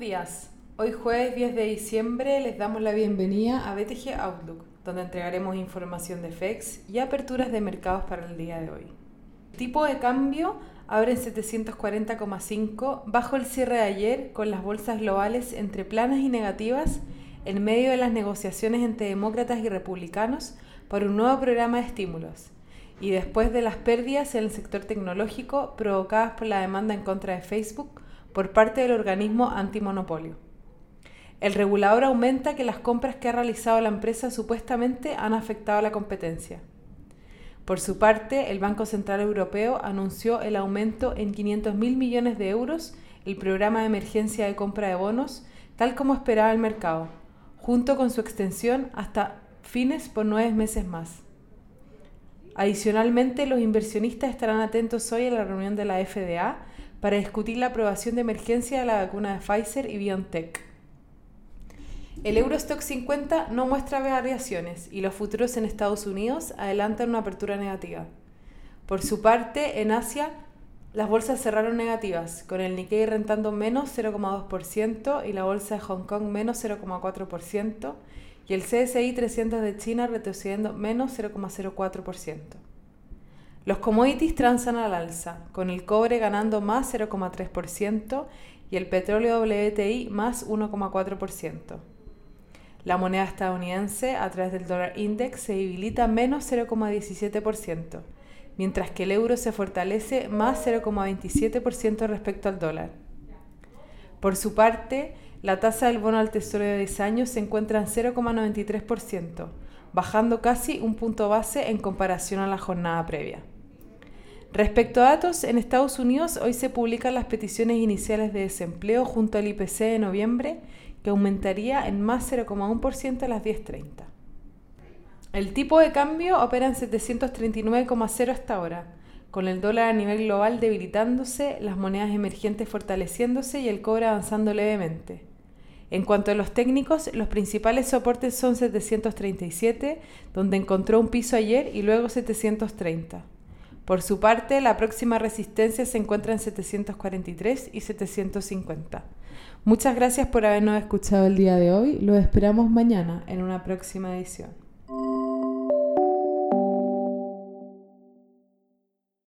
días. Hoy jueves 10 de diciembre les damos la bienvenida a BTG Outlook, donde entregaremos información de FEX y aperturas de mercados para el día de hoy. Tipo de cambio abre en 740,5 bajo el cierre de ayer con las bolsas globales entre planas y negativas en medio de las negociaciones entre demócratas y republicanos por un nuevo programa de estímulos y después de las pérdidas en el sector tecnológico provocadas por la demanda en contra de Facebook por parte del organismo antimonopolio. El regulador aumenta que las compras que ha realizado la empresa supuestamente han afectado a la competencia. Por su parte, el Banco Central Europeo anunció el aumento en 500.000 millones de euros el programa de emergencia de compra de bonos, tal como esperaba el mercado, junto con su extensión hasta fines por nueve meses más. Adicionalmente, los inversionistas estarán atentos hoy a la reunión de la FDA para discutir la aprobación de emergencia de la vacuna de Pfizer y BioNTech. El Eurostock 50 no muestra variaciones y los futuros en Estados Unidos adelantan una apertura negativa. Por su parte, en Asia, las bolsas cerraron negativas, con el Nikkei rentando menos 0,2% y la bolsa de Hong Kong menos 0,4% y el CSI 300 de China retrocediendo menos 0,04%. Los commodities transan al alza, con el cobre ganando más 0,3% y el petróleo WTI más 1,4%. La moneda estadounidense a través del dólar index se debilita menos 0,17%, mientras que el euro se fortalece más 0,27% respecto al dólar. Por su parte, la tasa del bono al tesoro de 10 años se encuentra en 0,93%, bajando casi un punto base en comparación a la jornada previa. Respecto a datos, en Estados Unidos hoy se publican las peticiones iniciales de desempleo junto al IPC de noviembre que aumentaría en más 0,1% a las 10.30. El tipo de cambio opera en 739,0 hasta ahora, con el dólar a nivel global debilitándose, las monedas emergentes fortaleciéndose y el cobre avanzando levemente. En cuanto a los técnicos, los principales soportes son 737, donde encontró un piso ayer, y luego 730. Por su parte, la próxima resistencia se encuentra en 743 y 750. Muchas gracias por habernos escuchado el día de hoy. Lo esperamos mañana en una próxima edición.